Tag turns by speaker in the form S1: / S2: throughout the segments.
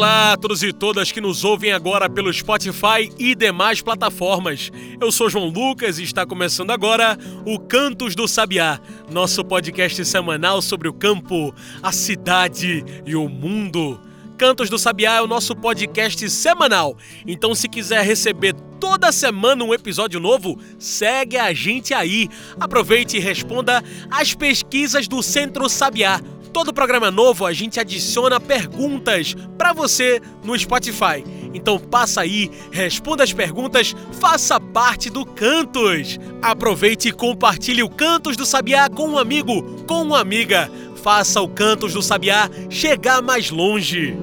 S1: Olá a todos e todas que nos ouvem agora pelo Spotify e demais plataformas. Eu sou João Lucas e está começando agora o Cantos do Sabiá, nosso podcast semanal sobre o campo, a cidade e o mundo. Cantos do Sabiá é o nosso podcast semanal. Então, se quiser receber toda semana um episódio novo, segue a gente aí. Aproveite e responda às pesquisas do Centro Sabiá Todo programa novo a gente adiciona perguntas para você no Spotify. Então passa aí, responda as perguntas, faça parte do Cantos. Aproveite e compartilhe o Cantos do Sabiá com um amigo, com uma amiga. Faça o Cantos do Sabiá chegar mais longe.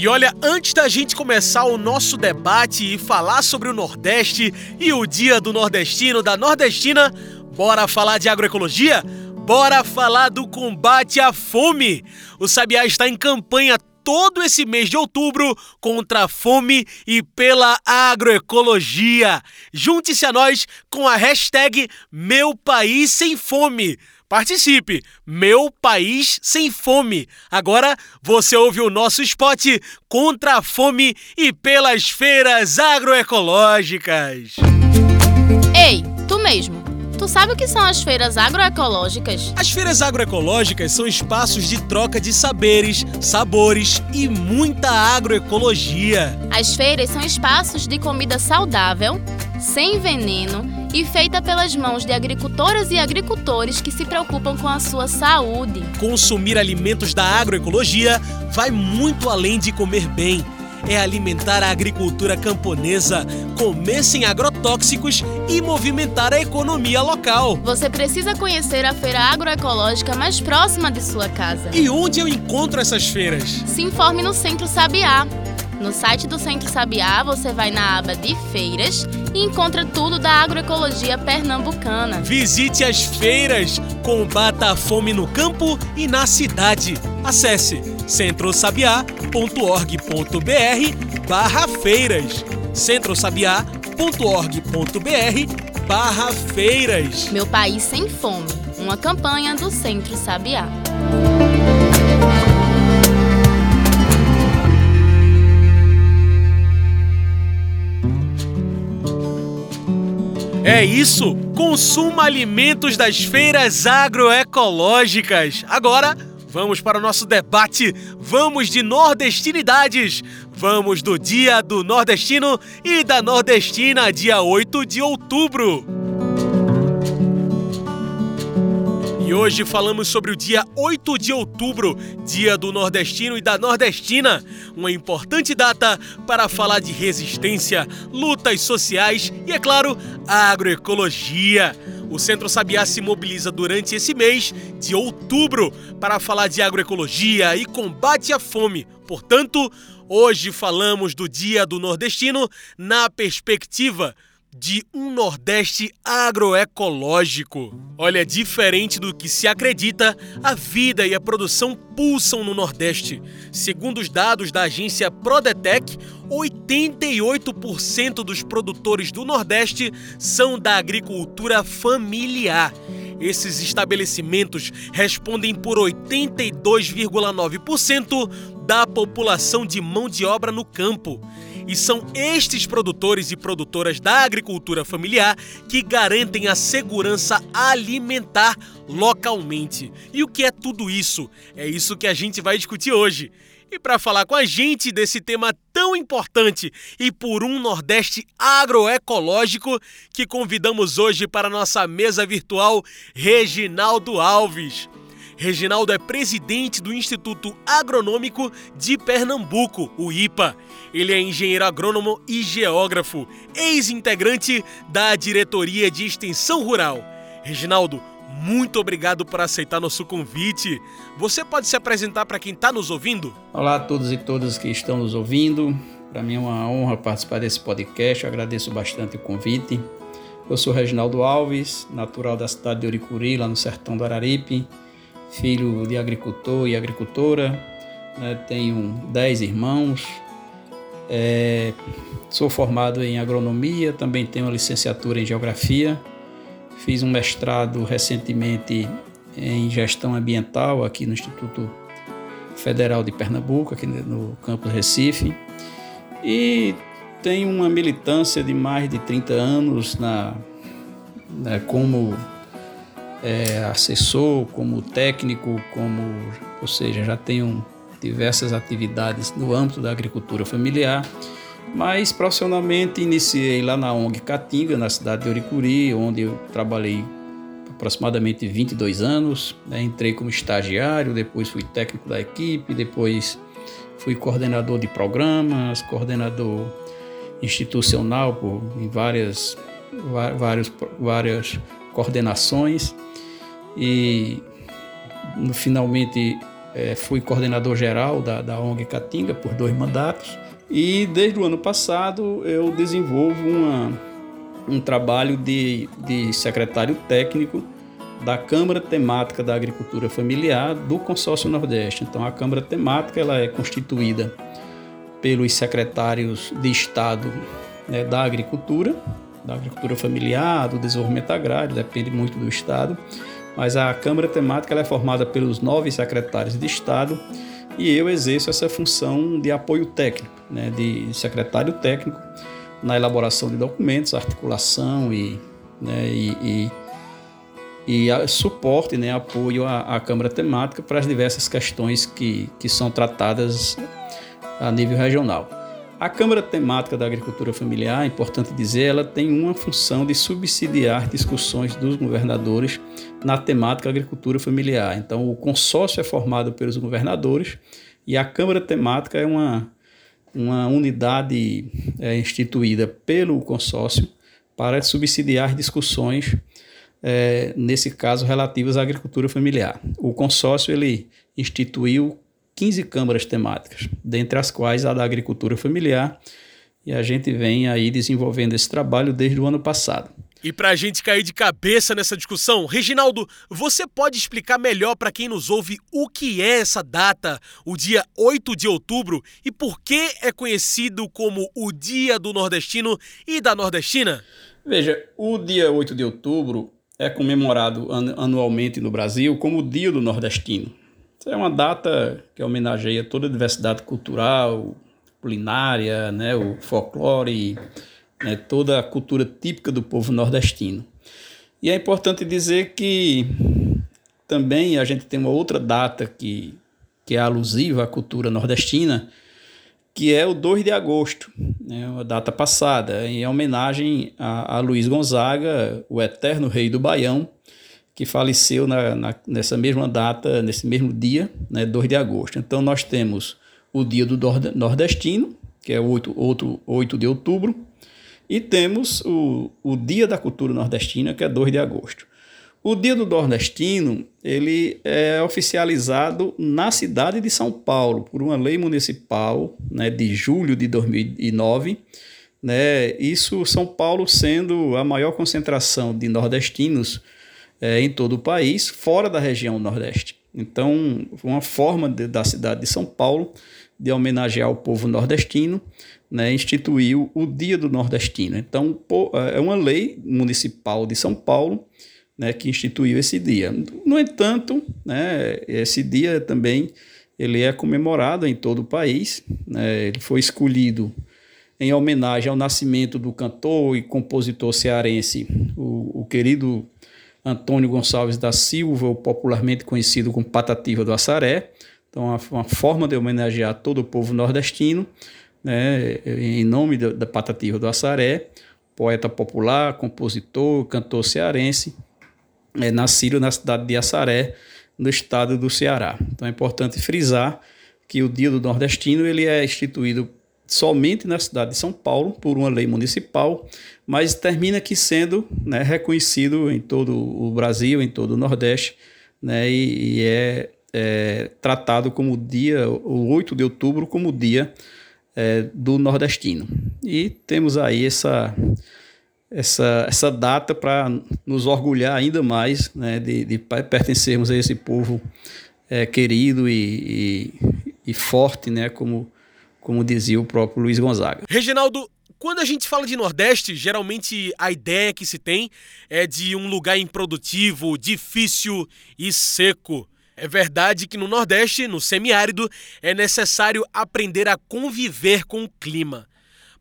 S1: E olha, antes da gente começar o nosso debate e falar sobre o Nordeste e o Dia do Nordestino, da Nordestina, Bora falar de agroecologia? Bora falar do combate à fome! O Sabiá está em campanha todo esse mês de outubro contra a fome e pela agroecologia. Junte-se a nós com a hashtag Meu País Sem Fome. Participe! Meu País Sem Fome. Agora você ouve o nosso spot contra a fome e pelas feiras agroecológicas.
S2: Ei, tu mesmo! Tu sabe o que são as feiras agroecológicas?
S1: As feiras agroecológicas são espaços de troca de saberes, sabores e muita agroecologia.
S2: As feiras são espaços de comida saudável, sem veneno e feita pelas mãos de agricultoras e agricultores que se preocupam com a sua saúde.
S1: Consumir alimentos da agroecologia vai muito além de comer bem é alimentar a agricultura camponesa, comer sem agrotóxicos e movimentar a economia local.
S2: Você precisa conhecer a feira agroecológica mais próxima de sua casa.
S1: E onde eu encontro essas feiras?
S2: Se informe no Centro Sabiá. No site do Centro Sabiá, você vai na aba de feiras e encontra tudo da agroecologia pernambucana.
S1: Visite as feiras, combata a fome no campo e na cidade. Acesse centrosabiá.org.br barra feiras centrosabiá.org.br barra feiras
S2: Meu País Sem Fome, uma campanha do Centro Sabiá.
S1: É isso! Consuma alimentos das feiras agroecológicas. Agora, vamos para o nosso debate. Vamos de nordestinidades. Vamos do Dia do Nordestino e da Nordestina, dia 8 de outubro. E hoje falamos sobre o dia 8 de outubro, dia do nordestino e da nordestina, uma importante data para falar de resistência, lutas sociais e, é claro, agroecologia. O Centro Sabiá se mobiliza durante esse mês de outubro para falar de agroecologia e combate à fome. Portanto, hoje falamos do Dia do Nordestino na perspectiva de um Nordeste agroecológico. Olha, diferente do que se acredita, a vida e a produção pulsam no Nordeste. Segundo os dados da agência Prodetec, 88% dos produtores do Nordeste são da agricultura familiar. Esses estabelecimentos respondem por 82,9% da população de mão de obra no campo. E são estes produtores e produtoras da agricultura familiar que garantem a segurança alimentar localmente. E o que é tudo isso? É isso que a gente vai discutir hoje. E para falar com a gente desse tema tão importante e por um Nordeste agroecológico, que convidamos hoje para nossa mesa virtual Reginaldo Alves. Reginaldo é presidente do Instituto Agronômico de Pernambuco, o IPA. Ele é engenheiro agrônomo e geógrafo, ex-integrante da Diretoria de Extensão Rural. Reginaldo, muito obrigado por aceitar nosso convite. Você pode se apresentar para quem está nos ouvindo?
S3: Olá a todos e todas que estão nos ouvindo. Para mim é uma honra participar desse podcast. Eu agradeço bastante o convite. Eu sou Reginaldo Alves, natural da cidade de Oricuri, lá no sertão do Araripe, filho de agricultor e agricultora. Né? Tenho dez irmãos. É, sou formado em agronomia, também tenho uma licenciatura em geografia. Fiz um mestrado recentemente em gestão ambiental aqui no Instituto Federal de Pernambuco, aqui no campus Recife. E tenho uma militância de mais de 30 anos na, né, como é, assessor, como técnico, como, ou seja, já tenho diversas atividades no âmbito da agricultura familiar, mas profissionalmente iniciei lá na ONG Catinga, na cidade de Oricuri, onde eu trabalhei aproximadamente 22 anos. Né? Entrei como estagiário, depois fui técnico da equipe, depois fui coordenador de programas, coordenador institucional por, em várias, várias, várias coordenações e finalmente é, fui coordenador geral da, da ONG Catinga por dois mandatos e desde o ano passado eu desenvolvo uma, um trabalho de, de secretário técnico da Câmara Temática da Agricultura Familiar do Consórcio Nordeste. Então a Câmara Temática ela é constituída pelos secretários de Estado né, da Agricultura, da Agricultura Familiar, do Desenvolvimento Agrário, depende muito do Estado, mas a Câmara Temática é formada pelos nove secretários de Estado e eu exerço essa função de apoio técnico, né, de secretário técnico na elaboração de documentos, articulação e, né, e, e, e suporte, né, apoio à, à Câmara Temática para as diversas questões que, que são tratadas a nível regional. A Câmara Temática da Agricultura Familiar, é importante dizer, ela tem uma função de subsidiar discussões dos governadores na temática agricultura familiar. Então, o consórcio é formado pelos governadores e a Câmara Temática é uma, uma unidade é, instituída pelo consórcio para subsidiar discussões, é, nesse caso, relativas à agricultura familiar. O consórcio ele instituiu 15 câmaras temáticas, dentre as quais a da agricultura familiar, e a gente vem aí desenvolvendo esse trabalho desde o ano passado.
S1: E para a gente cair de cabeça nessa discussão, Reginaldo, você pode explicar melhor para quem nos ouve o que é essa data, o dia 8 de outubro, e por que é conhecido como o Dia do Nordestino e da Nordestina?
S3: Veja, o dia 8 de outubro é comemorado anualmente no Brasil como o Dia do Nordestino. É uma data que homenageia toda a diversidade cultural, culinária, né, o folclore, né, toda a cultura típica do povo nordestino. E é importante dizer que também a gente tem uma outra data que, que é alusiva à cultura nordestina, que é o 2 de agosto, né, uma data passada, em homenagem a, a Luiz Gonzaga, o eterno rei do Baião, que faleceu na, na, nessa mesma data, nesse mesmo dia, né, 2 de agosto. Então nós temos o dia do nordestino, que é o 8, outro, 8 de outubro, e temos o, o dia da cultura nordestina, que é 2 de agosto. O dia do nordestino, ele é oficializado na cidade de São Paulo, por uma lei municipal né, de julho de 2009, né, isso São Paulo sendo a maior concentração de nordestinos é, em todo o país, fora da região Nordeste. Então, uma forma de, da cidade de São Paulo de homenagear o povo nordestino, né, instituiu o Dia do Nordestino. Então, é, é uma lei municipal de São Paulo né, que instituiu esse dia. No entanto, né, esse dia também ele é comemorado em todo o país. Né, ele foi escolhido em homenagem ao nascimento do cantor e compositor cearense, o, o querido Antônio Gonçalves da Silva, popularmente conhecido como Patativa do Assaré. Então, uma, forma de homenagear todo o povo nordestino, né, em nome da, da Patativa do Assaré, poeta popular, compositor, cantor cearense, é, nascido na cidade de Assaré, no estado do Ceará. Então é importante frisar que o Dia do Nordestino ele é instituído somente na cidade de São Paulo por uma lei municipal, mas termina aqui sendo né, reconhecido em todo o Brasil, em todo o Nordeste, né, e, e é, é, tratado como dia, o 8 de outubro, como dia é, do nordestino. E temos aí essa, essa, essa data para nos orgulhar ainda mais né, de, de pertencermos a esse povo é, querido e, e, e, forte, né, como, como dizia o próprio Luiz Gonzaga.
S1: Reginaldo, quando a gente fala de Nordeste, geralmente a ideia que se tem é de um lugar improdutivo, difícil e seco. É verdade que no Nordeste, no semiárido, é necessário aprender a conviver com o clima.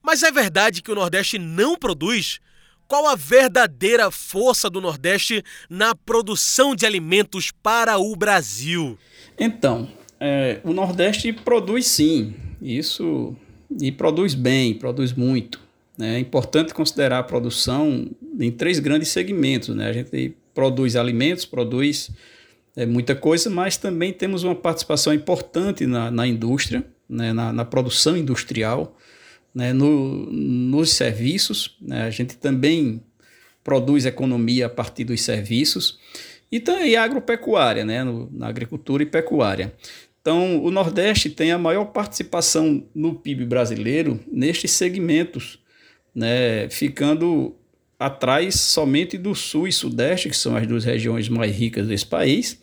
S1: Mas é verdade que o Nordeste não produz? Qual a verdadeira força do Nordeste na produção de alimentos para o Brasil?
S3: Então, é, o Nordeste produz sim, isso e produz bem, produz muito. Né? É importante considerar a produção em três grandes segmentos. Né? A gente produz alimentos, produz é, muita coisa, mas também temos uma participação importante na, na indústria, né? na, na produção industrial né, no, nos serviços. Né, a gente também produz economia a partir dos serviços e também agropecuária, né, no, na agricultura e pecuária. Então, o Nordeste tem a maior participação no PIB brasileiro nestes segmentos, né, ficando atrás somente do Sul e Sudeste, que são as duas regiões mais ricas desse país,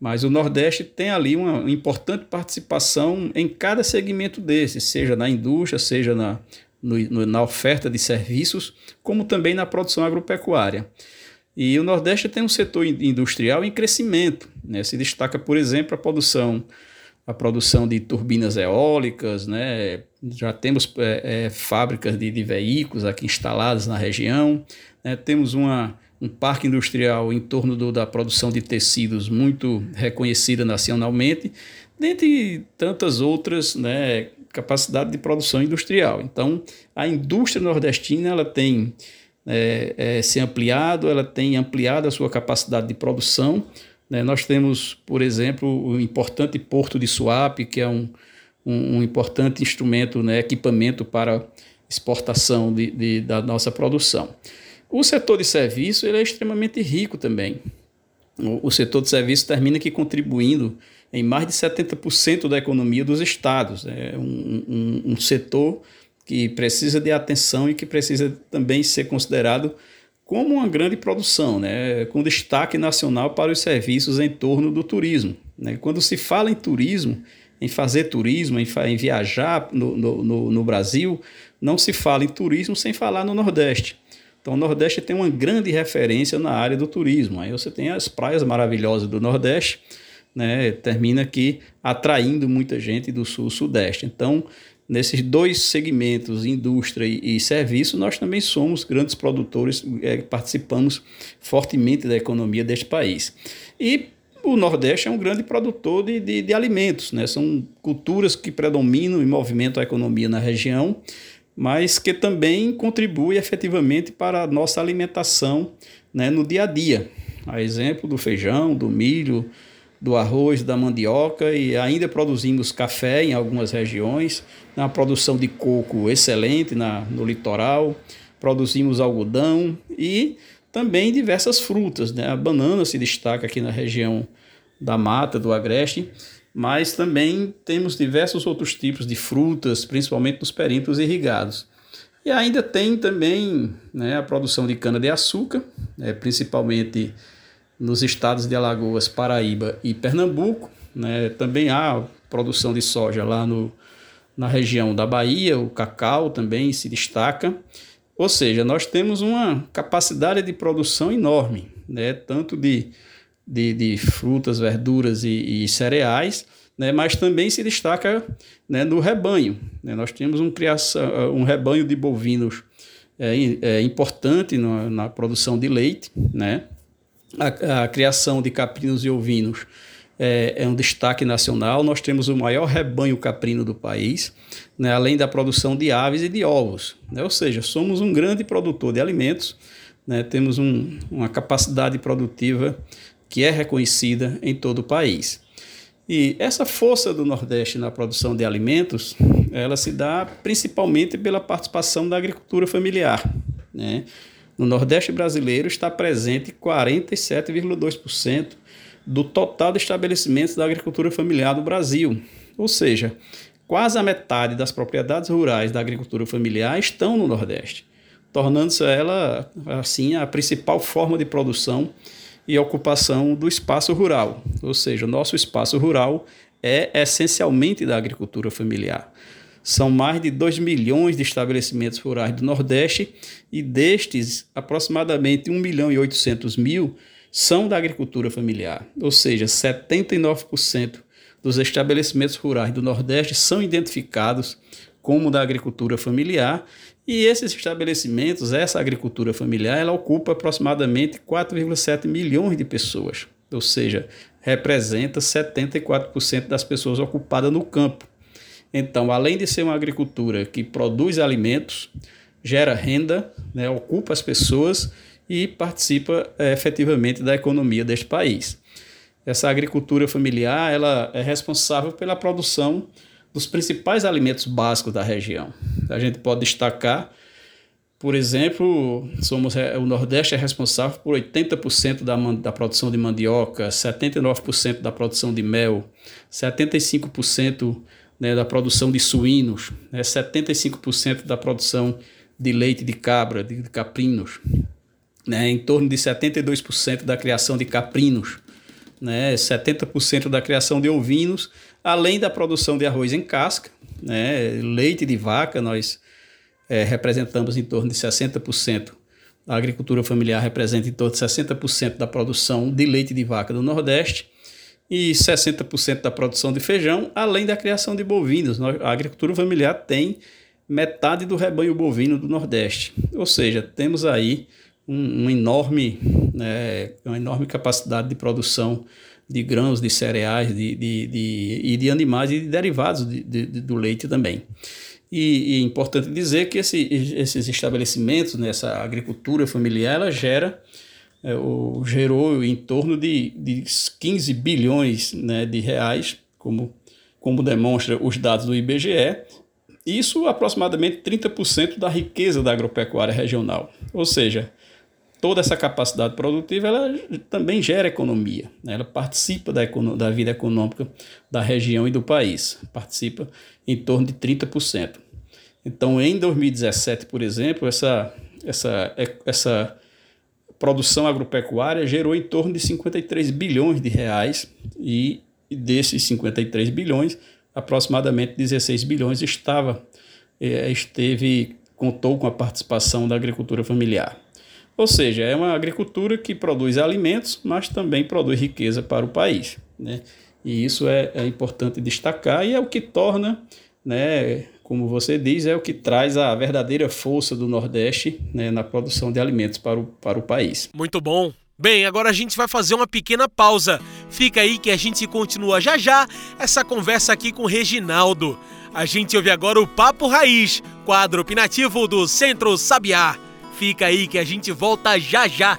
S3: mas o Nordeste tem ali uma importante participação em cada segmento desse, seja na indústria, seja na, no, na oferta de serviços, como também na produção agropecuária. E o Nordeste tem um setor industrial em crescimento. Né? Se destaca, por exemplo, a produção, a produção de turbinas eólicas, né? já temos é, é, fábricas de, de, veículos aqui instaladas na região, né? temos uma um parque industrial em torno do, da produção de tecidos muito reconhecida nacionalmente, dentre tantas outras né, capacidade de produção industrial. Então, a indústria nordestina ela tem é, é, se ampliado, ela tem ampliado a sua capacidade de produção. Né? Nós temos, por exemplo, o importante porto de Suape, que é um, um, um importante instrumento, né, equipamento para exportação de, de, da nossa produção. O setor de serviço ele é extremamente rico também. O, o setor de serviço termina aqui contribuindo em mais de 70% da economia dos estados. É um, um, um setor que precisa de atenção e que precisa também ser considerado como uma grande produção, né? com destaque nacional para os serviços em torno do turismo. Né? Quando se fala em turismo, em fazer turismo, em, em viajar no, no, no, Brasil, não se fala em turismo sem falar no Nordeste. Então, o Nordeste tem uma grande referência na área do turismo. Aí você tem as praias maravilhosas do Nordeste, né? termina aqui atraindo muita gente do Sul-Sudeste. Então, nesses dois segmentos, indústria e, e serviço, nós também somos grandes produtores, é, participamos fortemente da economia deste país. E o Nordeste é um grande produtor de, de, de alimentos, né? são culturas que predominam e movimentam a economia na região mas que também contribui efetivamente para a nossa alimentação né, no dia a dia. A exemplo do feijão, do milho, do arroz, da mandioca e ainda produzimos café em algumas regiões, uma produção de coco excelente na, no litoral, produzimos algodão e também diversas frutas. Né? A banana se destaca aqui na região da mata, do agreste, mas também temos diversos outros tipos de frutas, principalmente nos perímetros irrigados. E ainda tem também né, a produção de cana-de-açúcar, né, principalmente nos estados de Alagoas, Paraíba e Pernambuco. Né, também há produção de soja lá no, na região da Bahia, o cacau também se destaca. Ou seja, nós temos uma capacidade de produção enorme, né, tanto de de, de frutas, verduras e, e cereais, né, mas também se destaca né, no rebanho. Né? Nós temos um, criação, um rebanho de bovinos é, é importante na, na, produção de leite, né? A, a, criação de caprinos e ovinos é, é, um destaque nacional. Nós temos o maior rebanho caprino do país, né? além da produção de aves e de ovos. Né? Ou seja, somos um grande produtor de alimentos, né? temos um, uma capacidade produtiva que é reconhecida em todo o país. E essa força do Nordeste na produção de alimentos, ela se dá principalmente pela participação da agricultura familiar. Né? No Nordeste brasileiro está presente 47,2% do total de estabelecimentos da agricultura familiar do Brasil. Ou seja, quase a metade das propriedades rurais da agricultura familiar estão no Nordeste. tornando-se ela assim a principal forma de produção e ocupação do espaço rural. Ou seja, o nosso espaço rural é essencialmente da agricultura familiar. São mais de 2 milhões de estabelecimentos rurais do Nordeste e destes, aproximadamente 1 milhão e 800 mil são da agricultura familiar. Ou seja, 79% dos estabelecimentos rurais do Nordeste são identificados como da agricultura familiar e esses estabelecimentos, essa agricultura familiar, ela ocupa aproximadamente 4,7 milhões de pessoas, ou seja, representa 74% das pessoas ocupadas no campo. Então, além de ser uma agricultura que produz alimentos, gera renda, né, ocupa as pessoas e participa é, efetivamente da economia deste país. Essa agricultura familiar ela é responsável pela produção dos principais alimentos básicos da região. A gente pode destacar, por exemplo, somos o Nordeste é responsável por 80% da, da produção de mandioca, 79% da produção de mel, 75% né, da produção de suínos, né, 75% da produção de leite de cabra, de caprinos, né, em torno de 72% da criação de caprinos, né, 70% da criação de ovinos, além da produção de arroz em casca, né, leite de vaca, nós é, representamos em torno de 60%. A agricultura familiar representa em torno de 60% da produção de leite de vaca do Nordeste e 60% da produção de feijão, além da criação de bovinos. A agricultura familiar tem metade do rebanho bovino do Nordeste. Ou seja, temos aí um, um enorme, né, uma enorme capacidade de produção de grãos, de cereais de, de, de, e de animais e de derivados de, de, do leite também. E, e é importante dizer que esse, esses estabelecimentos, né, agricultura familiar, ela gera é, o, gerou em torno de, de 15 bilhões né, de reais, como, como demonstra os dados do IBGE, isso aproximadamente 30% da riqueza da agropecuária regional. Ou seja, toda essa capacidade produtiva ela também gera economia, né? ela participa da, da vida econômica da região e do país, participa em torno de 30%. Então, em 2017, por exemplo, essa, essa, essa produção agropecuária gerou em torno de 53 bilhões de reais e desses 53 bilhões, aproximadamente 16 bilhões estava é, esteve contou com a participação da agricultura familiar. Ou seja, é uma agricultura que produz alimentos, mas também produz riqueza para o país. Né? E isso é, é importante destacar e é o que torna né, como você diz, é o que traz a verdadeira força do Nordeste né, na produção de alimentos para o, para o país.
S1: Muito bom. Bem, agora a gente vai fazer uma pequena pausa. Fica aí que a gente continua já já essa conversa aqui com o Reginaldo. A gente ouve agora o Papo Raiz, quadro opinativo do Centro Sabiá. Fica aí que a gente volta já já.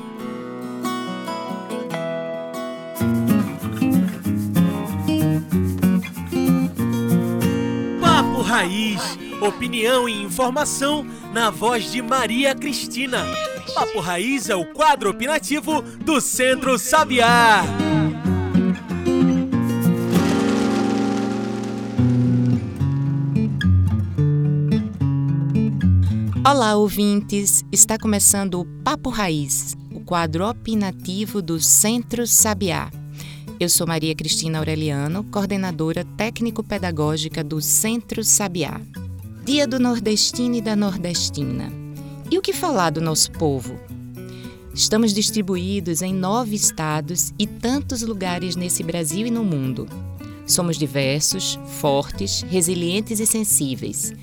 S1: Raiz. Opinião e informação na voz de Maria Cristina. Papo Raiz é o quadro opinativo do Centro Sabiá.
S4: Olá, ouvintes! Está começando o Papo Raiz, o quadro opinativo do Centro Sabiá. Eu sou Maria Cristina Aureliano, coordenadora técnico-pedagógica do Centro Sabiá. Dia do Nordestino e da Nordestina. E o que falar do nosso povo? Estamos distribuídos em nove estados e tantos lugares nesse Brasil e no mundo. Somos diversos, fortes, resilientes e sensíveis.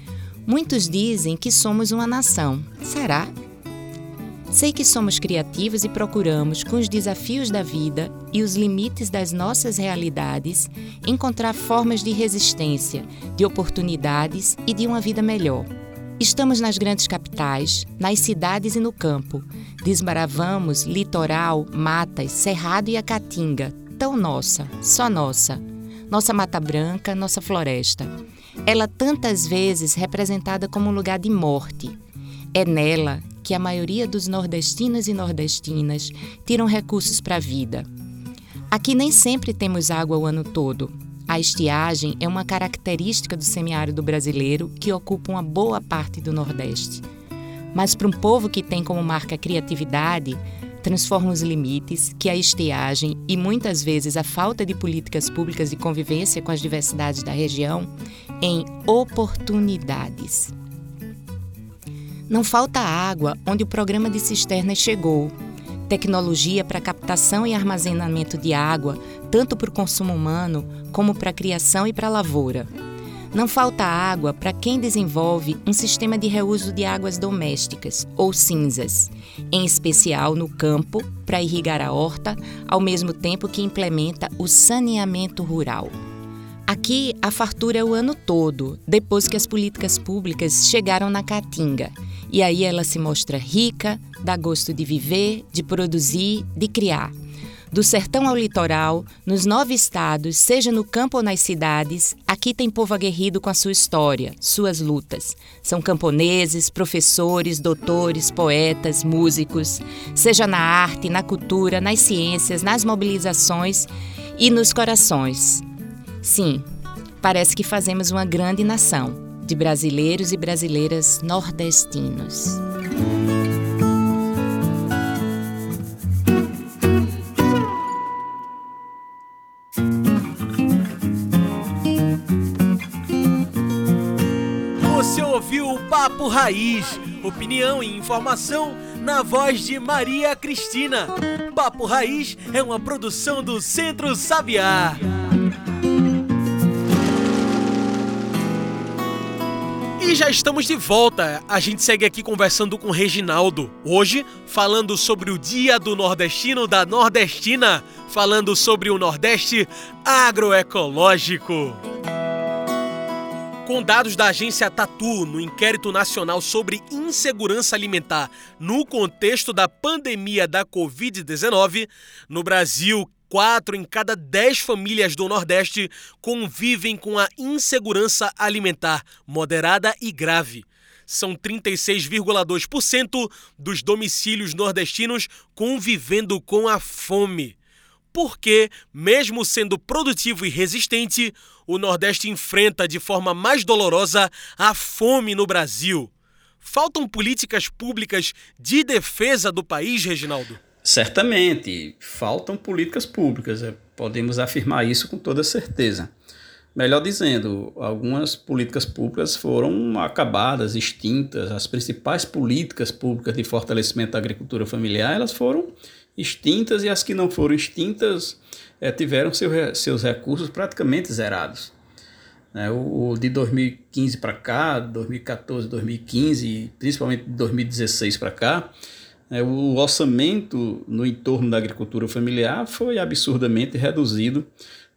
S4: Muitos dizem que somos uma nação. Será? Sei que somos criativos e procuramos, com os desafios da vida e os limites das nossas realidades, encontrar formas de resistência, de oportunidades e de uma vida melhor. Estamos nas grandes capitais, nas cidades e no campo. Desmaravamos litoral, matas, cerrado e a caatinga, tão nossa, só nossa. Nossa Mata Branca, nossa floresta. Ela tantas vezes representada como um lugar de morte. É nela que a maioria dos nordestinos e nordestinas tiram recursos para a vida. Aqui nem sempre temos água o ano todo. A estiagem é uma característica do semiárido brasileiro que ocupa uma boa parte do Nordeste. mas para um povo que tem como marca criatividade, transforma os limites, que a estiagem e muitas vezes a falta de políticas públicas de convivência com as diversidades da região em oportunidades. Não falta água onde o programa de cisternas chegou. Tecnologia para captação e armazenamento de água, tanto para o consumo humano como para a criação e para a lavoura. Não falta água para quem desenvolve um sistema de reuso de águas domésticas, ou cinzas, em especial no campo, para irrigar a horta, ao mesmo tempo que implementa o saneamento rural. Aqui, a fartura é o ano todo, depois que as políticas públicas chegaram na Caatinga. E aí ela se mostra rica, dá gosto de viver, de produzir, de criar. Do sertão ao litoral, nos nove estados, seja no campo ou nas cidades, aqui tem povo aguerrido com a sua história, suas lutas. São camponeses, professores, doutores, poetas, músicos, seja na arte, na cultura, nas ciências, nas mobilizações e nos corações. Sim, parece que fazemos uma grande nação de brasileiros e brasileiras nordestinos.
S1: Papo Raiz. Opinião e informação na voz de Maria Cristina. Papo Raiz é uma produção do Centro Sabiá. E já estamos de volta. A gente segue aqui conversando com Reginaldo. Hoje, falando sobre o Dia do Nordestino da Nordestina. Falando sobre o Nordeste agroecológico. Com dados da agência Tatu no inquérito nacional sobre insegurança alimentar no contexto da pandemia da Covid-19, no Brasil, quatro em cada dez famílias do Nordeste convivem com a insegurança alimentar moderada e grave. São 36,2% dos domicílios nordestinos convivendo com a fome porque, mesmo sendo produtivo e resistente, o Nordeste enfrenta de forma mais dolorosa a fome no Brasil. Faltam políticas públicas de defesa do país, Reginaldo?
S3: Certamente, faltam políticas públicas, é, podemos afirmar isso com toda certeza. Melhor dizendo, algumas políticas públicas foram acabadas, extintas. As principais políticas públicas de fortalecimento da agricultura familiar, elas foram extintas e as que não foram extintas é, tiveram seu, seus recursos praticamente zerados. É, o, o, de 2015 para cá, 2014, 2015, principalmente de 2016 para cá, o orçamento no entorno da agricultura familiar foi absurdamente reduzido.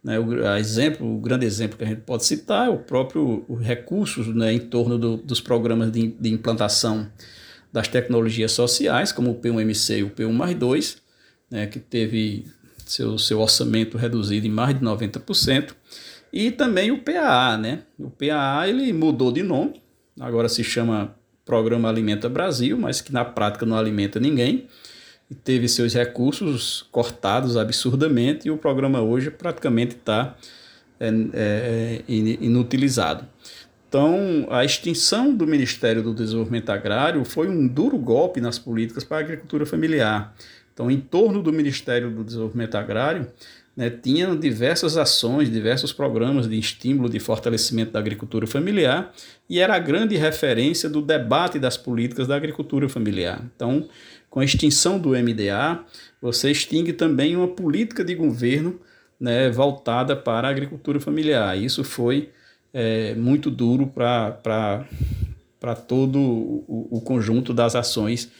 S3: Né, o, exemplo, o grande exemplo que a gente pode citar é o próprio o recursos né, em torno do, dos programas de, de implantação das tecnologias sociais, como o P1MC e o P1 mais 2, né, que teve seu, seu orçamento reduzido em mais de 90%, e também o PAA. Né? O PAA ele mudou de nome, agora se chama Programa Alimenta Brasil, mas que na prática não alimenta ninguém, e teve seus recursos cortados absurdamente, e o programa hoje praticamente está é, é, inutilizado. Então, a extinção do Ministério do Desenvolvimento Agrário foi um duro golpe nas políticas para a agricultura familiar. Então, em torno do Ministério do Desenvolvimento Agrário, né, tinha diversas ações, diversos programas de estímulo de fortalecimento da agricultura familiar e era a grande referência do debate das políticas da agricultura familiar. Então, com a extinção do MDA, você extingue também uma política de governo né, voltada para a agricultura familiar. Isso foi é, muito duro para todo o, o conjunto das ações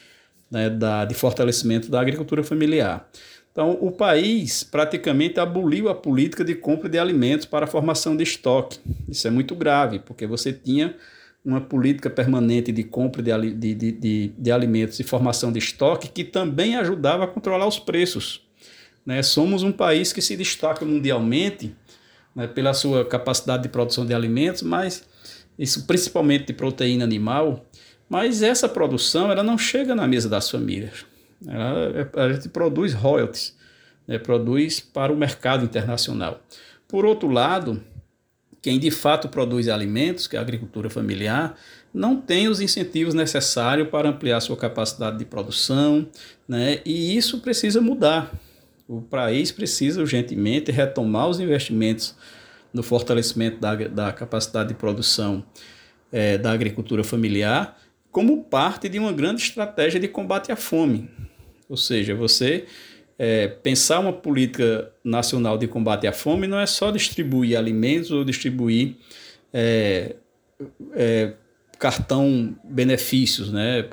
S3: né, da, de fortalecimento da agricultura familiar. Então, o país praticamente aboliu a política de compra de alimentos para a formação de estoque. Isso é muito grave, porque você tinha uma política permanente de compra de, de, de, de alimentos e formação de estoque que também ajudava a controlar os preços. Né? Somos um país que se destaca mundialmente né, pela sua capacidade de produção de alimentos, mas isso principalmente de proteína animal, mas essa produção ela não chega na mesa das famílias. Ela, a gente produz royalties, né, produz para o mercado internacional. Por outro lado, quem de fato produz alimentos, que é a agricultura familiar, não tem os incentivos necessários para ampliar sua capacidade de produção, né? e isso precisa mudar. O país precisa urgentemente retomar os investimentos no fortalecimento da, da capacidade de produção é, da agricultura familiar como parte de uma grande estratégia de combate à fome. Ou seja, você é, pensar uma política nacional de combate à fome não é só distribuir alimentos ou distribuir é, é, cartão benefícios, né?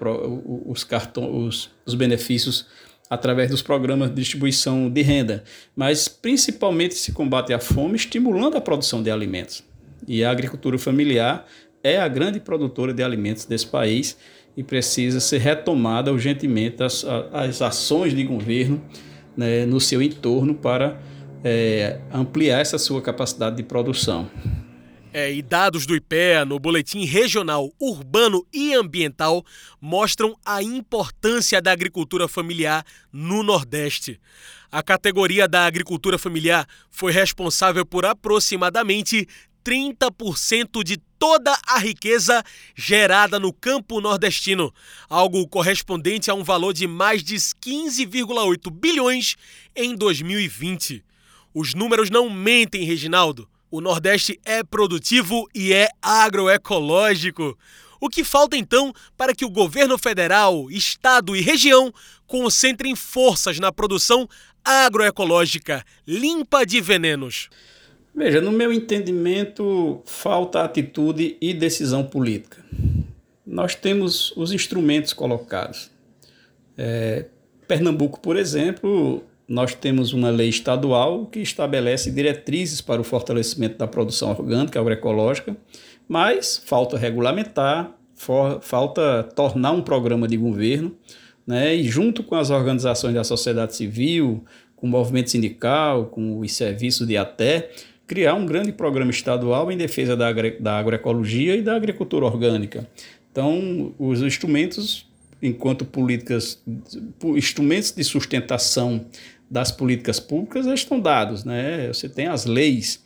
S3: os, cartão, os, os benefícios através dos programas de distribuição de renda, mas principalmente se combate à fome estimulando a produção de alimentos. E a agricultura familiar é a grande produtora de alimentos desse país e precisa ser retomada urgentemente as, as ações de governo né, no seu entorno para é, ampliar essa sua capacidade de produção.
S1: É, e dados do IPEA no Boletim Regional Urbano e Ambiental mostram a importância da agricultura familiar no Nordeste. A categoria da agricultura familiar foi responsável por aproximadamente 30% de toda a riqueza gerada no campo nordestino, algo correspondente a um valor de mais de 15,8 bilhões em 2020. Os números não mentem, Reginaldo. O Nordeste é produtivo e é agroecológico. O que falta então para que o governo federal, estado e região concentrem forças na produção agroecológica limpa de venenos?
S3: Veja, no meu entendimento, falta atitude e decisão política. Nós temos os instrumentos colocados. É, Pernambuco, por exemplo, nós temos uma lei estadual que estabelece diretrizes para o fortalecimento da produção orgânica agroecológica, mas falta regulamentar, for, falta tornar um programa de governo, né, e junto com as organizações da sociedade civil, com o movimento sindical, com os serviços de até, criar um grande programa estadual em defesa da, da agroecologia e da agricultura orgânica. Então, os instrumentos, enquanto políticas, instrumentos de sustentação das políticas públicas estão dados, né? Você tem as leis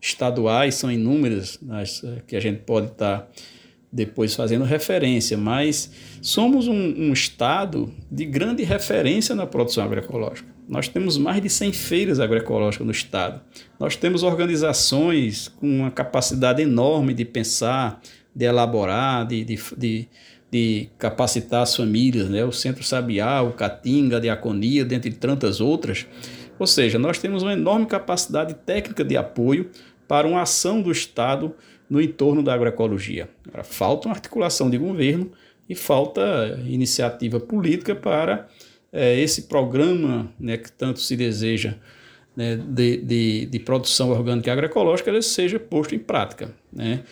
S3: estaduais, são inúmeras, as, que a gente pode estar tá depois fazendo referência, mas somos um, um estado de grande referência na produção agroecológica. Nós temos mais de 100 feiras agroecológicas no estado. Nós temos organizações com uma capacidade enorme de pensar, de elaborar, de, de, de de capacitar as famílias, né? o Centro Sabiá, o Catinga, a Diaconia, dentre tantas outras. Ou seja, nós temos uma enorme capacidade técnica de apoio para uma ação do Estado no entorno da agroecologia. Agora, falta uma articulação de governo e falta iniciativa política para é, esse programa né, que tanto se deseja né, de, de, de, produção orgânica e agroecológica ele seja posto em prática. Né?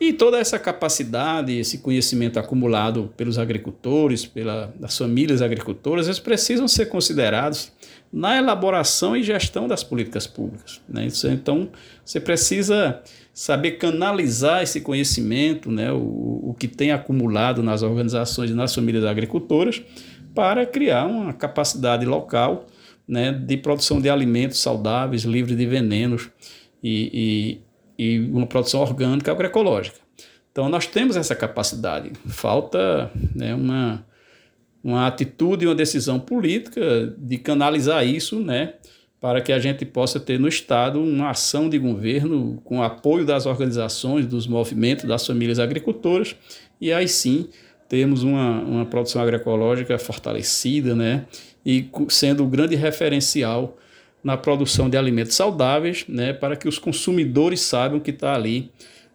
S3: E toda essa capacidade, esse conhecimento acumulado pelos agricultores, pelas famílias agricultoras, eles precisam ser considerados na elaboração e gestão das políticas públicas. Né? Então, você precisa saber canalizar esse conhecimento, né? o, o que tem acumulado nas organizações e nas famílias agricultoras, para criar uma capacidade local né, de produção de alimentos saudáveis, livres de venenos e, e e uma produção orgânica agroecológica. Então, nós temos essa capacidade. Falta né, uma, uma atitude e uma decisão política de canalizar isso né, para que a gente possa ter no Estado uma ação de governo com apoio das organizações, dos movimentos, das famílias agricultoras, e aí sim temos uma, uma produção agroecológica fortalecida né, e sendo o grande referencial na produção de alimentos saudáveis, né, para que os consumidores saibam que está ali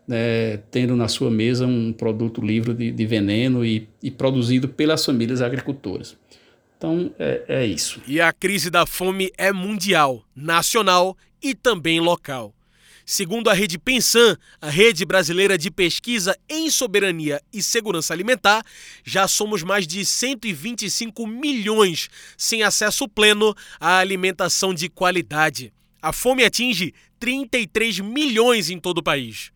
S3: né, tendo na sua mesa um produto livre de, de veneno e, e, produzido pelas famílias agricultoras. Então é, é isso.
S1: E a crise da fome é mundial, nacional e também local. Segundo a rede Pensan, a rede brasileira de pesquisa em soberania e segurança alimentar, já somos mais de 125 milhões sem acesso pleno à alimentação de qualidade. A fome atinge 33 milhões em todo o país.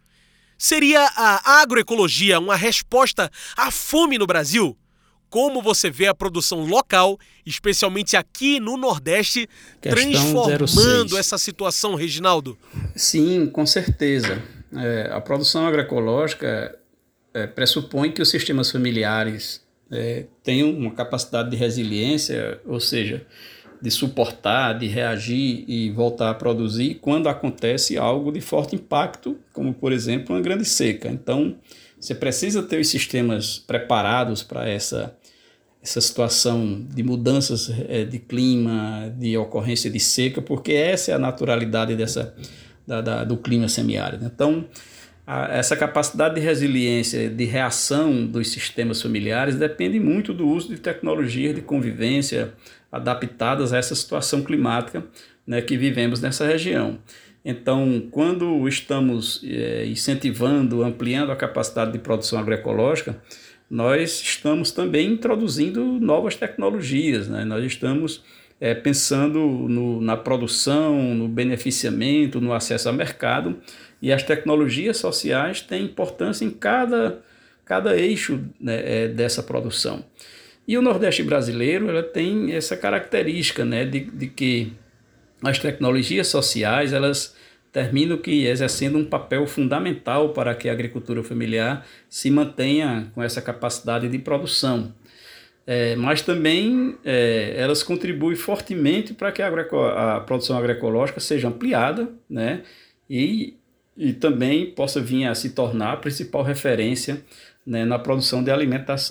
S1: Seria a agroecologia uma resposta à fome no Brasil? Como você vê a produção local, especialmente aqui no Nordeste, Questão transformando essa situação, Reginaldo?
S3: Sim, com certeza. É, a produção agroecológica é, pressupõe que os sistemas familiares é, tenham uma capacidade de resiliência, ou seja, de suportar, de reagir e voltar a produzir quando acontece algo de forte impacto, como por exemplo uma grande seca. Então, você precisa ter os sistemas preparados para essa, essa situação de mudanças é, de clima, de ocorrência de seca, porque essa é a naturalidade dessa, da, da do clima semiárido. Então, a, essa capacidade de resiliência, de reação dos sistemas familiares depende muito do uso de tecnologias de convivência adaptadas a essa situação climática né, que vivemos nessa região. Então, quando estamos é, incentivando, ampliando a capacidade de produção agroecológica, nós estamos também introduzindo novas tecnologias, né? nós estamos é, pensando no, na produção, no beneficiamento, no acesso ao mercado, e as tecnologias sociais têm importância em cada, cada eixo né, é, dessa produção. E o Nordeste brasileiro ela tem essa característica né, de, de que as tecnologias sociais elas terminam que exercendo um papel fundamental para que a agricultura familiar se mantenha com essa capacidade de produção. É, mas também é, elas contribuem fortemente para que a, a, produção agroecológica seja ampliada né, e, e também possa vir a se tornar a principal referência né, na produção de,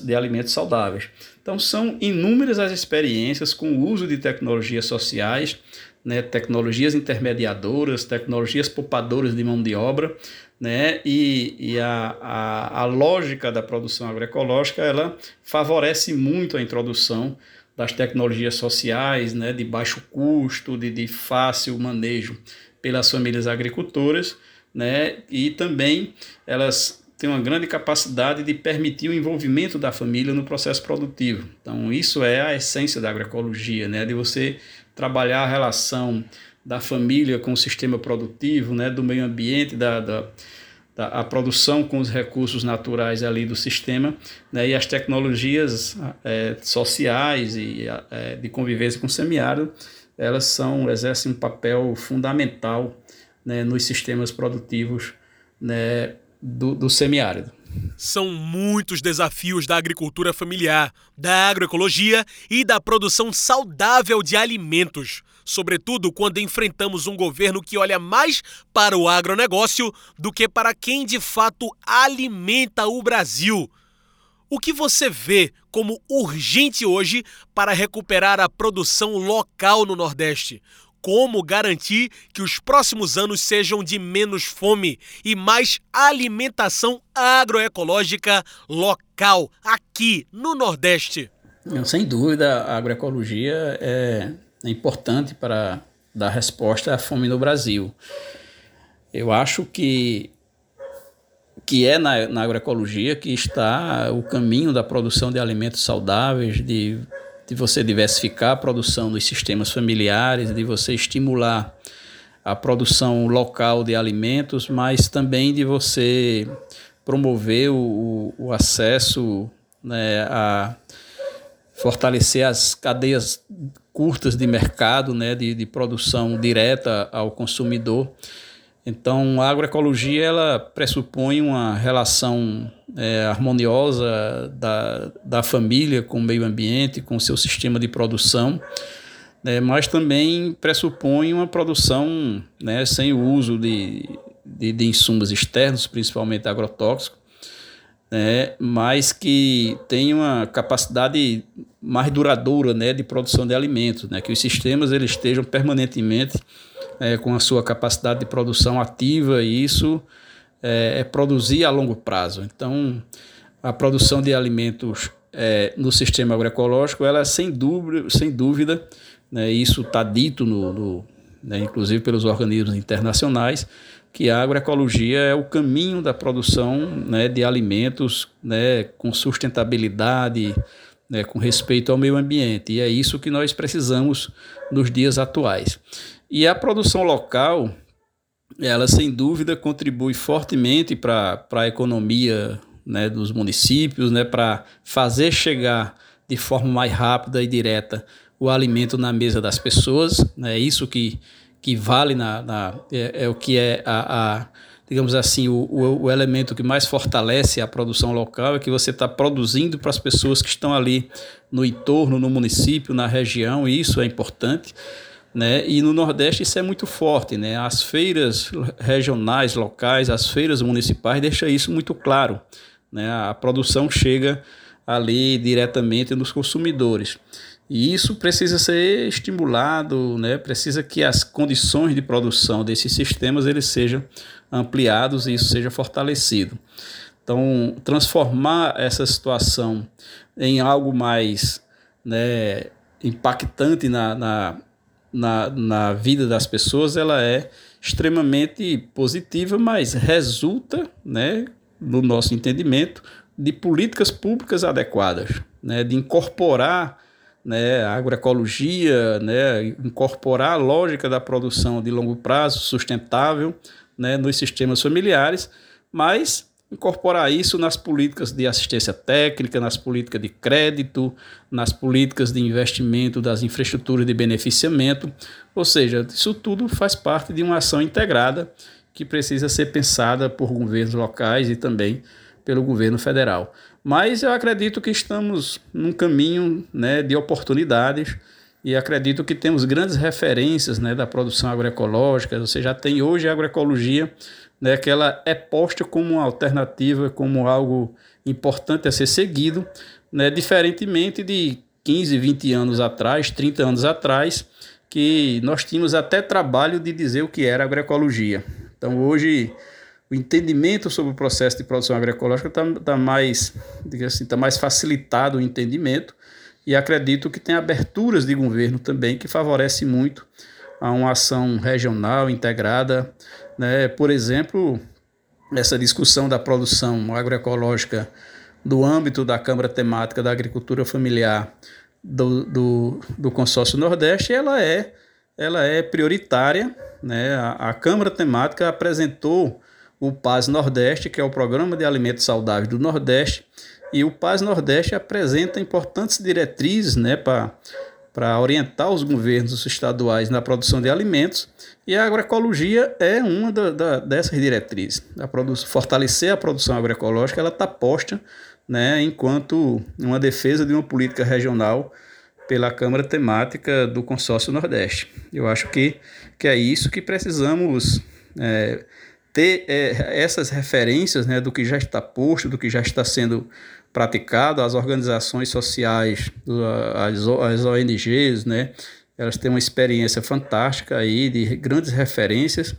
S3: de alimentos saudáveis. Então, são inúmeras as experiências com o uso de tecnologias sociais, né, tecnologias intermediadoras, tecnologias poupadoras de mão de obra, né, e, e a, a, a lógica da produção agroecológica ela favorece muito a introdução das tecnologias sociais, né, de baixo custo, de, de fácil manejo pelas famílias agricultoras, né, e também elas tem uma grande capacidade de permitir o envolvimento da família no processo produtivo. Então, isso é a essência da agroecologia, né? de você trabalhar a relação da família com o sistema produtivo, né? do meio ambiente, da, da, da a produção com os recursos naturais ali do sistema, né? e as tecnologias é, sociais e é, de convivência com o semiárido, elas são, exercem um papel fundamental né? nos sistemas produtivos né? do, do semiárido.
S1: São muitos desafios da agricultura familiar, da agroecologia e da produção saudável de alimentos, sobretudo quando enfrentamos um governo que olha mais para o agronegócio do que para quem de fato alimenta o Brasil. O que você vê como urgente hoje para recuperar a produção local no Nordeste? Como garantir que os próximos anos sejam de menos fome e mais alimentação agroecológica local, aqui no Nordeste.
S3: Sem dúvida, a agroecologia é, importante para dar resposta à fome no Brasil. Eu acho que, que é na, na agroecologia que está o caminho da produção de alimentos saudáveis, de de você diversificar a produção dos sistemas familiares, de você estimular a produção local de alimentos, mas também de você promover o, o acesso né, a fortalecer as cadeias curtas de mercado, né, de, de produção direta ao consumidor. Então, a agroecologia ela pressupõe uma relação é, harmoniosa da, da família com o meio ambiente, com o seu sistema de produção, né, mas também pressupõe uma produção né, sem o uso de, de, de insumos externos, principalmente agrotóxicos, né, mas que tem uma capacidade mais duradoura né, de produção de alimentos, né, que os sistemas eles estejam permanentemente é, com a sua capacidade de produção ativa e isso é, é produzir a longo prazo. Então, a produção de alimentos é, no sistema agroecológico, ela é sem dúvida, sem dúvida né, isso está dito, no, no né, inclusive pelos organismos internacionais, que a agroecologia é o caminho da produção né, de alimentos né, com sustentabilidade, né, com respeito ao meio ambiente. E é isso que nós precisamos nos dias atuais. E a produção local, ela sem dúvida contribui fortemente para a economia né, dos municípios, né, para fazer chegar de forma mais rápida e direta o alimento na mesa das pessoas. É né, isso que, que vale na, na é, é, o que é a, a digamos assim, o, o, o, elemento que mais fortalece a produção local é que você está produzindo para as pessoas que estão ali no entorno, no município, na região, e isso é importante. Né? E no Nordeste isso é muito forte. Né? As feiras regionais, locais, as feiras municipais deixam isso muito claro. Né? A produção chega ali diretamente nos consumidores. E isso precisa ser estimulado, né? precisa que as condições de produção desses sistemas eles sejam ampliados e isso seja fortalecido. Então, transformar essa situação em algo mais né, impactante na, na, na, na vida das pessoas, ela é extremamente positiva, mas resulta, né, no nosso entendimento, de políticas públicas adequadas, né, de incorporar né, a agroecologia, né, incorporar a lógica da produção de longo prazo sustentável né, nos sistemas familiares, mas incorporar isso nas políticas de assistência técnica, nas políticas de crédito, nas políticas de investimento das infraestruturas de beneficiamento, ou seja, isso tudo faz parte de uma ação integrada que precisa ser pensada por governos locais e também pelo governo federal. Mas eu acredito que estamos num caminho né, de oportunidades e acredito que temos grandes referências né, da produção agroecológica. Você já tem hoje a agroecologia, né, que ela é posta como uma alternativa, como algo importante a ser seguido, né, diferentemente de 15, 20 anos atrás, 30 anos atrás, que nós tínhamos até trabalho de dizer o que era agroecologia. Então hoje o entendimento sobre o processo de produção agroecológica está tá mais, assim, tá mais facilitado o entendimento e acredito que tem aberturas de governo também que favorece muito a uma ação regional integrada, né? Por exemplo, essa discussão da produção agroecológica do âmbito da Câmara Temática da Agricultura Familiar do, do, do Consórcio Nordeste, ela é, ela é prioritária. Né? A, a Câmara Temática apresentou o PAS Nordeste, que é o Programa de Alimentos Saudáveis do Nordeste, e o PAS Nordeste apresenta importantes diretrizes né, para orientar os governos estaduais na produção de alimentos, e a agroecologia é uma da, da, dessas diretrizes. A fortalecer a produção agroecológica ela está posta né, enquanto uma defesa de uma política regional pela Câmara Temática do Consórcio Nordeste. Eu acho que, que é isso que precisamos é, ter é, essas referências né, do que já está posto, do que já está sendo praticado, as organizações sociais, as, as ONGs, né, elas têm uma experiência fantástica aí de grandes referências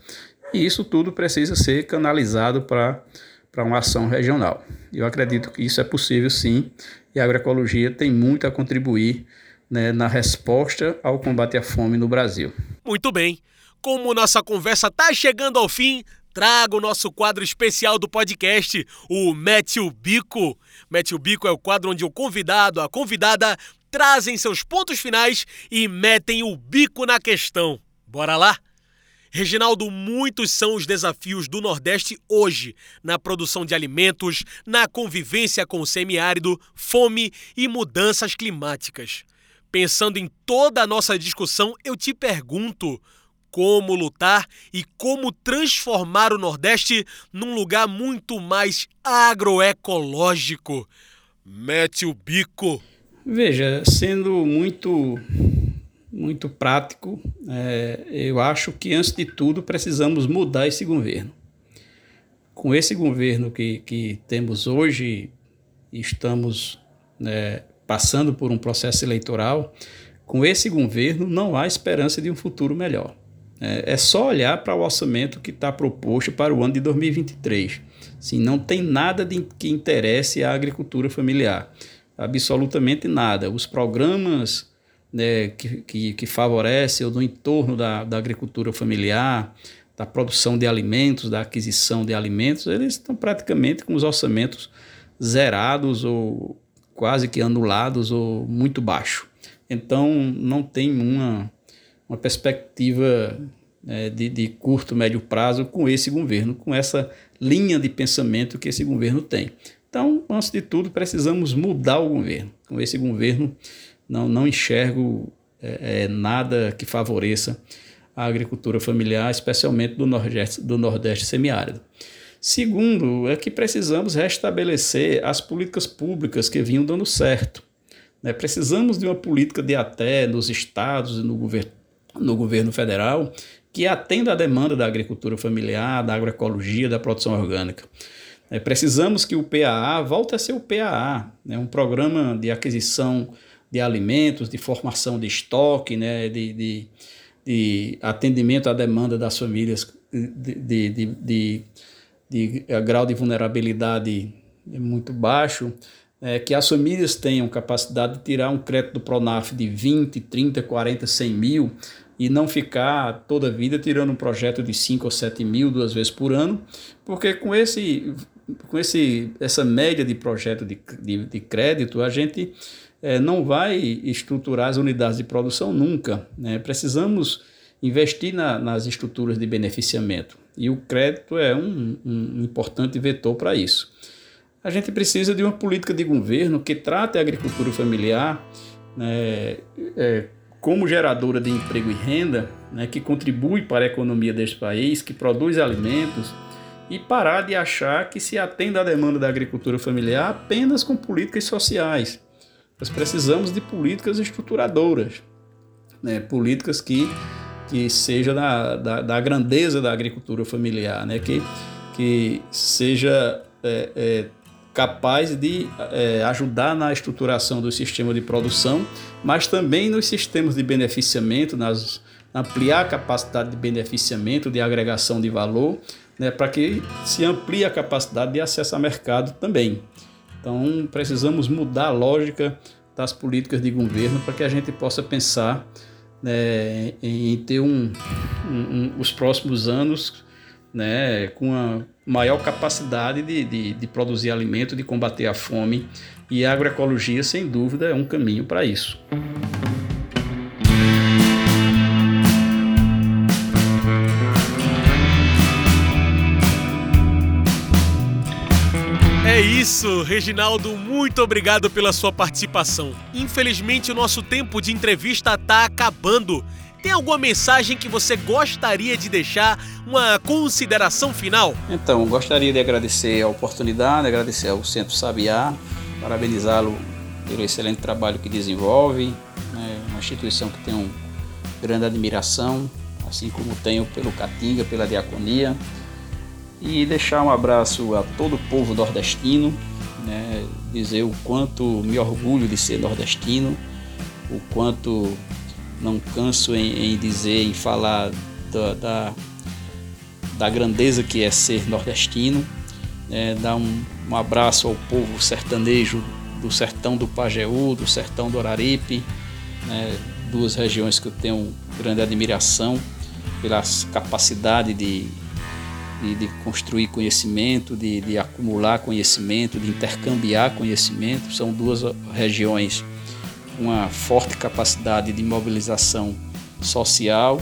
S3: e isso tudo precisa ser canalizado para para uma ação regional. Eu acredito que isso é possível sim, e a agroecologia tem muito a contribuir né, na resposta ao combate à fome no Brasil.
S1: Muito bem. Como nossa conversa está chegando ao fim, trago o nosso quadro especial do podcast, o Mete o Bico. Mete o Bico é o quadro onde o convidado, a convidada, trazem seus pontos finais e metem o bico na questão. Bora lá? Reginaldo, muitos são os desafios do Nordeste hoje na produção de alimentos, na convivência com o semiárido, fome e mudanças climáticas. Pensando em toda a nossa discussão, eu te pergunto: como lutar e como transformar o Nordeste num lugar muito mais agroecológico. Mete o bico.
S3: Veja, sendo muito muito prático, é, eu acho que antes de tudo precisamos mudar esse governo. Com esse governo que, que temos hoje, estamos né, passando por um processo eleitoral, com esse governo não há esperança de um futuro melhor. É, é só olhar para o orçamento que está proposto para o ano de 2023. Sim, não tem nada de, que interesse à agricultura familiar. Absolutamente nada. Os programas né, que, que, que favorecem ou no entorno da, da agricultura familiar, da produção de alimentos, da aquisição de alimentos, eles estão praticamente com os orçamentos zerados ou quase que anulados ou muito baixo. Então, não tem uma uma perspectiva é, de, de curto, médio prazo com esse governo, com essa linha de pensamento que esse governo tem. Então, antes de tudo, precisamos mudar o governo. Com esse governo, não, não enxergo é, é, nada que favoreça a agricultura familiar, especialmente do Nordeste, do Nordeste semiárido. Segundo, é que precisamos restabelecer as políticas públicas que vinham dando certo. Né? Precisamos de uma política de até nos estados e no, gover no governo federal que atenda à demanda da agricultura familiar, da agroecologia, da produção orgânica. É, precisamos que o PAA volte a ser o PAA, né? um programa de aquisição de alimentos, de formação de estoque, né? de, de, de atendimento à demanda das famílias de, de, de, de, de grau de vulnerabilidade muito baixo, é, que as famílias tenham capacidade de tirar um crédito do Pronaf de 20, 30, 40, 100 mil e não ficar toda a vida tirando um projeto de 5 ou 7 mil duas vezes por ano, porque com, esse, com esse, essa média de projeto de, de, de crédito, a gente é, não vai estruturar as unidades de produção nunca. Né? Precisamos investir na, nas estruturas de beneficiamento e o crédito é um, um importante vetor para isso. A gente precisa de uma política de governo que trate a agricultura familiar né, é, como geradora de emprego e renda, né, que contribui para a economia deste país, que produz alimentos, e parar de achar que se atende à demanda da agricultura familiar apenas com políticas sociais. Nós precisamos de políticas estruturadoras, né, políticas que, que sejam da, da, da grandeza da agricultura familiar, né, que, que seja é, é, capaz de é, ajudar na estruturação do sistema de produção, mas também nos sistemas de beneficiamento, nas, ampliar a capacidade de beneficiamento, de agregação de valor, né, para que se amplie a capacidade de acesso a mercado também. Então, precisamos mudar a lógica das políticas de governo para que a gente possa pensar né, em ter um, um, um, os próximos anos né, com a maior capacidade de, de, de produzir alimento, de combater a fome. E a agroecologia, sem dúvida, é um caminho para isso.
S1: É isso, Reginaldo, muito obrigado pela sua participação. Infelizmente, o nosso tempo de entrevista está acabando. Tem alguma mensagem que você gostaria de deixar, uma consideração final?
S3: Então, gostaria de agradecer a oportunidade, agradecer ao Centro Sabiá, parabenizá-lo pelo excelente trabalho que desenvolve, né, uma instituição que uma grande admiração, assim como tenho pelo Catinga, pela Diaconia, e deixar um abraço a todo o povo nordestino, né, dizer o quanto me orgulho de ser nordestino, o quanto não canso em, em dizer, em falar da, da, da, grandeza que é ser nordestino. É, dar um, um, abraço ao povo sertanejo do sertão do Pajeú, do sertão do Araripe, né, duas regiões que eu tenho grande admiração pela capacidade de, de, de construir conhecimento, de, de acumular conhecimento, de intercambiar conhecimento. São duas regiões uma forte capacidade de mobilização social,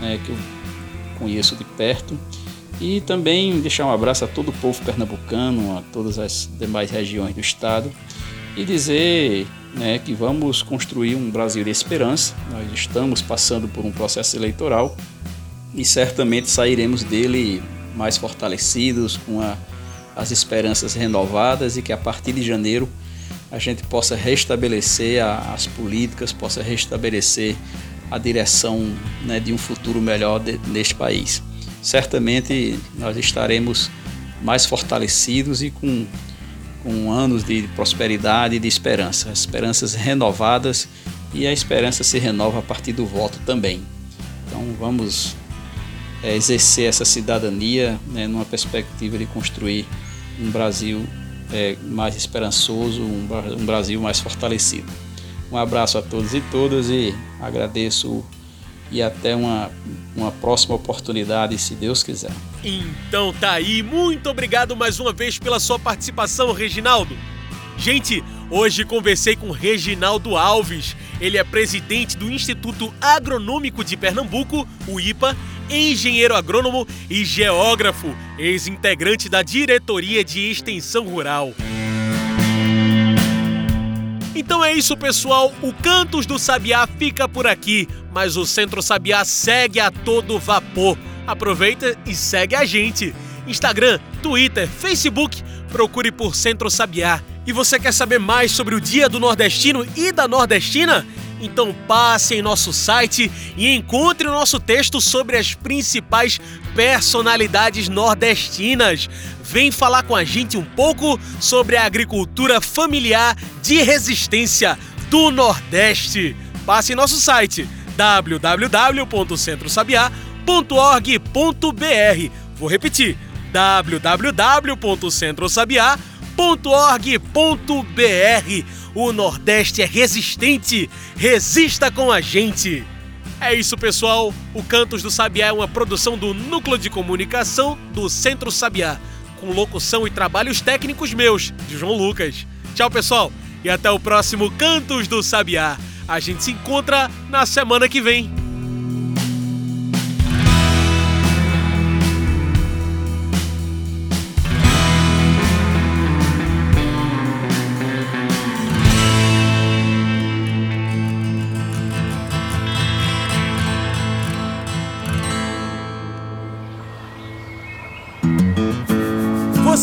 S3: né, que eu conheço de perto. E também deixar um abraço a todo o povo pernambucano, a todas as demais regiões do estado e dizer né, que vamos construir um Brasil de esperança. Nós estamos passando por um processo eleitoral e certamente sairemos dele mais fortalecidos, com a, as esperanças renovadas e que a partir de janeiro a gente possa restabelecer a, as políticas, possa restabelecer a direção né, de um futuro melhor de, neste país. Certamente nós estaremos mais fortalecidos e com, com anos de prosperidade e de esperança, esperanças renovadas e a esperança se renova a partir do voto também. Então vamos é, exercer essa cidadania né, numa perspectiva de construir um Brasil é, mais esperançoso, um, um Brasil mais fortalecido. Um abraço a todos e todas e agradeço e até uma, uma próxima oportunidade, se Deus quiser.
S1: Então tá aí, muito obrigado mais uma vez pela sua participação, Reginaldo. Gente, hoje conversei com Reginaldo Alves. Ele é presidente do Instituto Agronômico de Pernambuco, o IPA, engenheiro agrônomo e geógrafo, ex-integrante da Diretoria de Extensão Rural. Então é isso, pessoal. O Cantos do Sabiá fica por aqui, mas o Centro Sabiá segue a todo vapor. Aproveita e segue a gente. Instagram, Twitter, Facebook, procure por Centro Sabiá. E você quer saber mais sobre o Dia do Nordestino e da Nordestina? Então passe em nosso site e encontre o nosso texto sobre as principais personalidades nordestinas. Vem falar com a gente um pouco sobre a agricultura familiar de resistência do Nordeste. Passe em nosso site www.centrosabiá.org.br. Vou repetir: www.centrosabiá.org.br. O Nordeste é resistente. Resista com a gente. É isso, pessoal. O Cantos do Sabiá é uma produção do Núcleo de Comunicação do Centro Sabiá, com locução e trabalhos técnicos meus, de João Lucas. Tchau, pessoal, e até o próximo Cantos do Sabiá. A gente se encontra na semana que vem.